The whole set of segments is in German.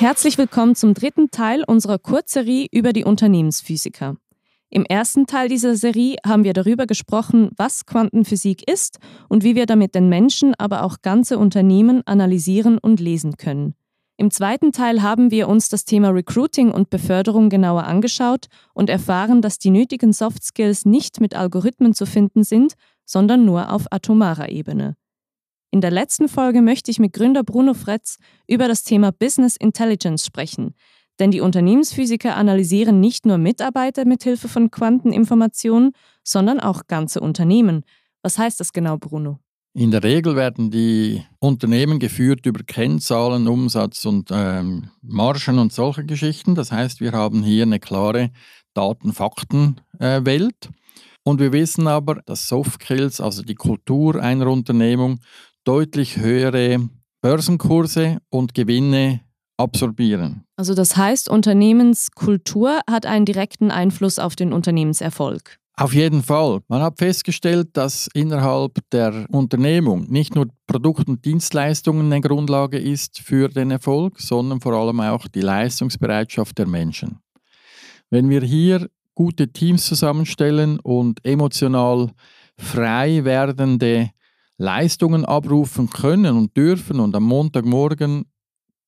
Herzlich willkommen zum dritten Teil unserer Kurzserie über die Unternehmensphysiker. Im ersten Teil dieser Serie haben wir darüber gesprochen, was Quantenphysik ist und wie wir damit den Menschen, aber auch ganze Unternehmen analysieren und lesen können. Im zweiten Teil haben wir uns das Thema Recruiting und Beförderung genauer angeschaut und erfahren, dass die nötigen Soft Skills nicht mit Algorithmen zu finden sind, sondern nur auf atomarer Ebene. In der letzten Folge möchte ich mit Gründer Bruno Fretz über das Thema Business Intelligence sprechen, denn die Unternehmensphysiker analysieren nicht nur Mitarbeiter mit Hilfe von Quanteninformationen, sondern auch ganze Unternehmen. Was heißt das genau, Bruno? In der Regel werden die Unternehmen geführt über Kennzahlen, Umsatz und ähm, Margen und solche Geschichten. Das heißt, wir haben hier eine klare Daten-Fakten-Welt. Äh, und wir wissen aber, dass Soft Skills, also die Kultur einer Unternehmung, deutlich höhere Börsenkurse und Gewinne absorbieren. Also das heißt, Unternehmenskultur hat einen direkten Einfluss auf den Unternehmenserfolg. Auf jeden Fall. Man hat festgestellt, dass innerhalb der Unternehmung nicht nur Produkt- und Dienstleistungen eine Grundlage ist für den Erfolg, sondern vor allem auch die Leistungsbereitschaft der Menschen. Wenn wir hier gute Teams zusammenstellen und emotional frei werdende Leistungen abrufen können und dürfen und am Montagmorgen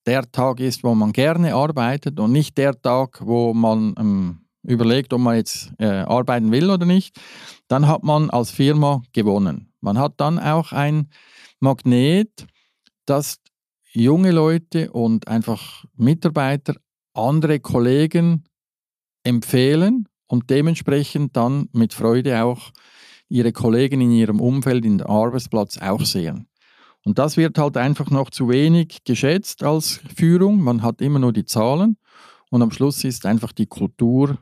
der Tag ist, wo man gerne arbeitet und nicht der Tag, wo man ähm, überlegt, ob man jetzt äh, arbeiten will oder nicht, dann hat man als Firma gewonnen. Man hat dann auch ein Magnet, das junge Leute und einfach Mitarbeiter andere Kollegen empfehlen und dementsprechend dann mit Freude auch ihre Kollegen in ihrem Umfeld, in der Arbeitsplatz auch sehen. Und das wird halt einfach noch zu wenig geschätzt als Führung. Man hat immer nur die Zahlen und am Schluss ist einfach die Kultur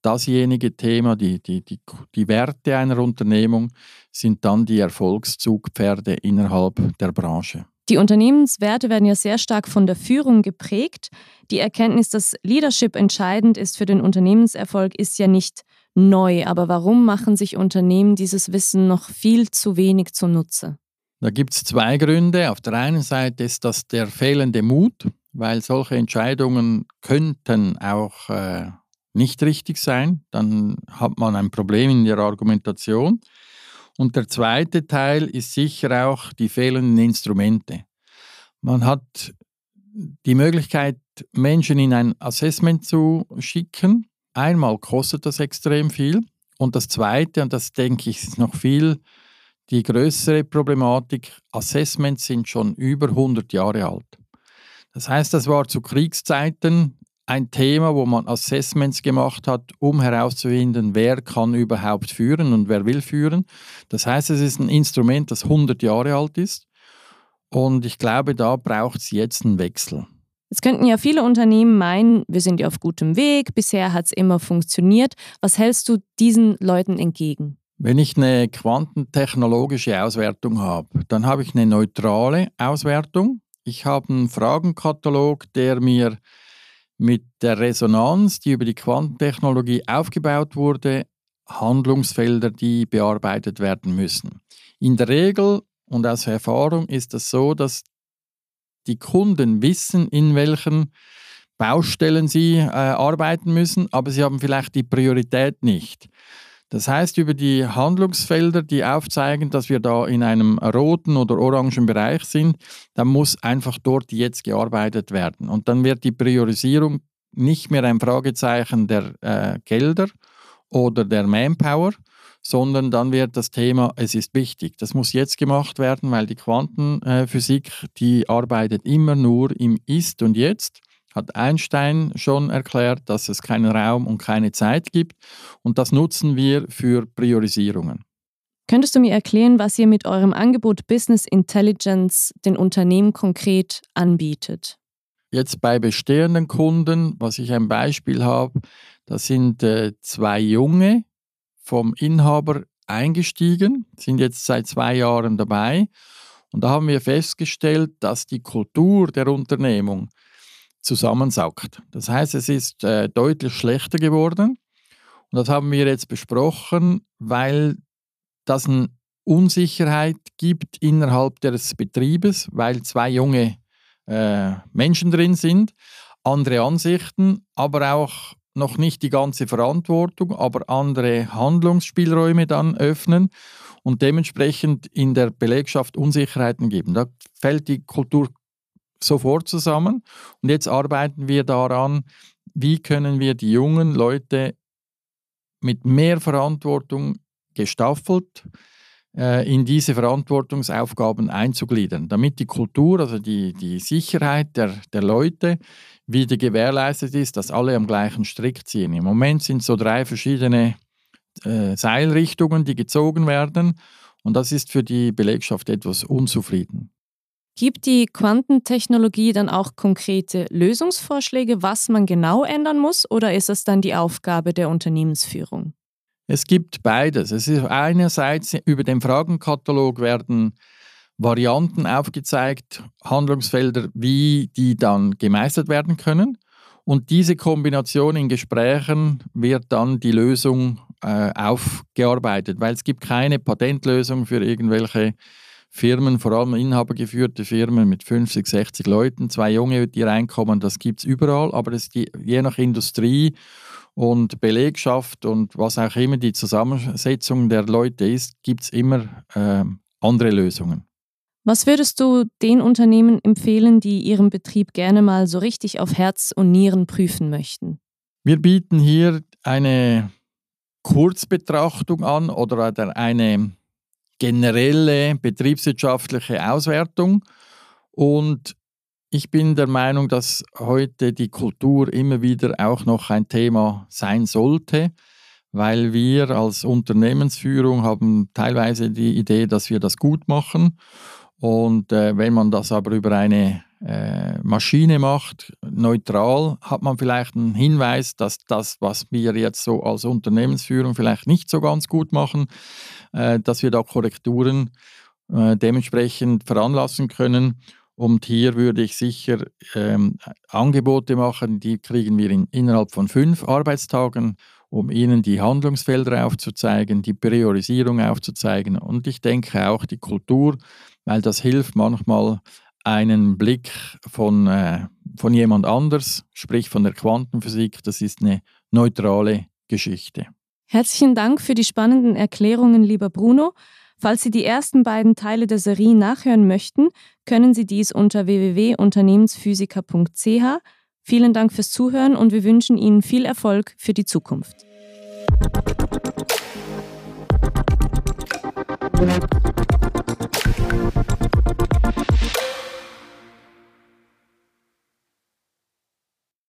dasjenige Thema, die, die, die, die Werte einer Unternehmung sind dann die Erfolgszugpferde innerhalb der Branche. Die Unternehmenswerte werden ja sehr stark von der Führung geprägt. Die Erkenntnis, dass Leadership entscheidend ist für den Unternehmenserfolg, ist ja nicht neu. Aber warum machen sich Unternehmen dieses Wissen noch viel zu wenig zunutze? Da gibt es zwei Gründe. Auf der einen Seite ist das der fehlende Mut, weil solche Entscheidungen könnten auch äh, nicht richtig sein. Dann hat man ein Problem in der Argumentation. Und der zweite Teil ist sicher auch die fehlenden Instrumente. Man hat die Möglichkeit, Menschen in ein Assessment zu schicken. Einmal kostet das extrem viel. Und das Zweite, und das denke ich ist noch viel die größere Problematik, Assessments sind schon über 100 Jahre alt. Das heißt, das war zu Kriegszeiten ein Thema, wo man Assessments gemacht hat, um herauszufinden, wer kann überhaupt führen und wer will führen. Das heißt, es ist ein Instrument, das 100 Jahre alt ist. Und ich glaube, da braucht es jetzt einen Wechsel. Es könnten ja viele Unternehmen meinen, wir sind ja auf gutem Weg, bisher hat es immer funktioniert. Was hältst du diesen Leuten entgegen? Wenn ich eine quantentechnologische Auswertung habe, dann habe ich eine neutrale Auswertung. Ich habe einen Fragenkatalog, der mir mit der Resonanz, die über die Quantentechnologie aufgebaut wurde, Handlungsfelder, die bearbeitet werden müssen. In der Regel und aus Erfahrung ist es das so, dass die Kunden wissen, in welchen Baustellen sie äh, arbeiten müssen, aber sie haben vielleicht die Priorität nicht. Das heißt, über die Handlungsfelder, die aufzeigen, dass wir da in einem roten oder orangen Bereich sind, dann muss einfach dort jetzt gearbeitet werden. Und dann wird die Priorisierung nicht mehr ein Fragezeichen der äh, Gelder oder der Manpower, sondern dann wird das Thema, es ist wichtig. Das muss jetzt gemacht werden, weil die Quantenphysik, die arbeitet immer nur im Ist und Jetzt hat Einstein schon erklärt, dass es keinen Raum und keine Zeit gibt. Und das nutzen wir für Priorisierungen. Könntest du mir erklären, was ihr mit eurem Angebot Business Intelligence den Unternehmen konkret anbietet? Jetzt bei bestehenden Kunden, was ich ein Beispiel habe, da sind äh, zwei Junge vom Inhaber eingestiegen, sind jetzt seit zwei Jahren dabei. Und da haben wir festgestellt, dass die Kultur der Unternehmung zusammensackt. Das heißt, es ist äh, deutlich schlechter geworden. Und das haben wir jetzt besprochen, weil das eine Unsicherheit gibt innerhalb des Betriebes, weil zwei junge äh, Menschen drin sind. andere Ansichten, aber auch noch nicht die ganze Verantwortung, aber andere Handlungsspielräume dann öffnen und dementsprechend in der Belegschaft Unsicherheiten geben. Da fällt die Kultur sofort zusammen und jetzt arbeiten wir daran, wie können wir die jungen Leute mit mehr Verantwortung gestaffelt äh, in diese Verantwortungsaufgaben einzugliedern, damit die Kultur, also die, die Sicherheit der, der Leute wieder gewährleistet ist, dass alle am gleichen Strick ziehen. Im Moment sind so drei verschiedene äh, Seilrichtungen, die gezogen werden und das ist für die Belegschaft etwas unzufrieden. Gibt die Quantentechnologie dann auch konkrete Lösungsvorschläge, was man genau ändern muss, oder ist es dann die Aufgabe der Unternehmensführung? Es gibt beides. Es ist einerseits über den Fragenkatalog werden Varianten aufgezeigt, Handlungsfelder, wie die dann gemeistert werden können. Und diese Kombination in Gesprächen wird dann die Lösung äh, aufgearbeitet, weil es gibt keine Patentlösung für irgendwelche Firmen, vor allem inhabergeführte Firmen mit 50, 60 Leuten, zwei Junge, die reinkommen, das gibt es überall, aber die, je nach Industrie und Belegschaft und was auch immer die Zusammensetzung der Leute ist, gibt es immer äh, andere Lösungen. Was würdest du den Unternehmen empfehlen, die ihren Betrieb gerne mal so richtig auf Herz und Nieren prüfen möchten? Wir bieten hier eine Kurzbetrachtung an oder eine generelle betriebswirtschaftliche Auswertung und ich bin der Meinung, dass heute die Kultur immer wieder auch noch ein Thema sein sollte, weil wir als Unternehmensführung haben teilweise die Idee, dass wir das gut machen. Und äh, wenn man das aber über eine äh, Maschine macht, neutral, hat man vielleicht einen Hinweis, dass das, was wir jetzt so als Unternehmensführung vielleicht nicht so ganz gut machen, äh, dass wir da Korrekturen äh, dementsprechend veranlassen können. Und hier würde ich sicher ähm, Angebote machen, die kriegen wir in, innerhalb von fünf Arbeitstagen, um Ihnen die Handlungsfelder aufzuzeigen, die Priorisierung aufzuzeigen. Und ich denke auch die Kultur, weil das hilft manchmal einen Blick von, äh, von jemand anders, sprich von der Quantenphysik. Das ist eine neutrale Geschichte. Herzlichen Dank für die spannenden Erklärungen, lieber Bruno. Falls Sie die ersten beiden Teile der Serie nachhören möchten, können Sie dies unter www.unternehmensphysiker.ch. Vielen Dank fürs Zuhören und wir wünschen Ihnen viel Erfolg für die Zukunft.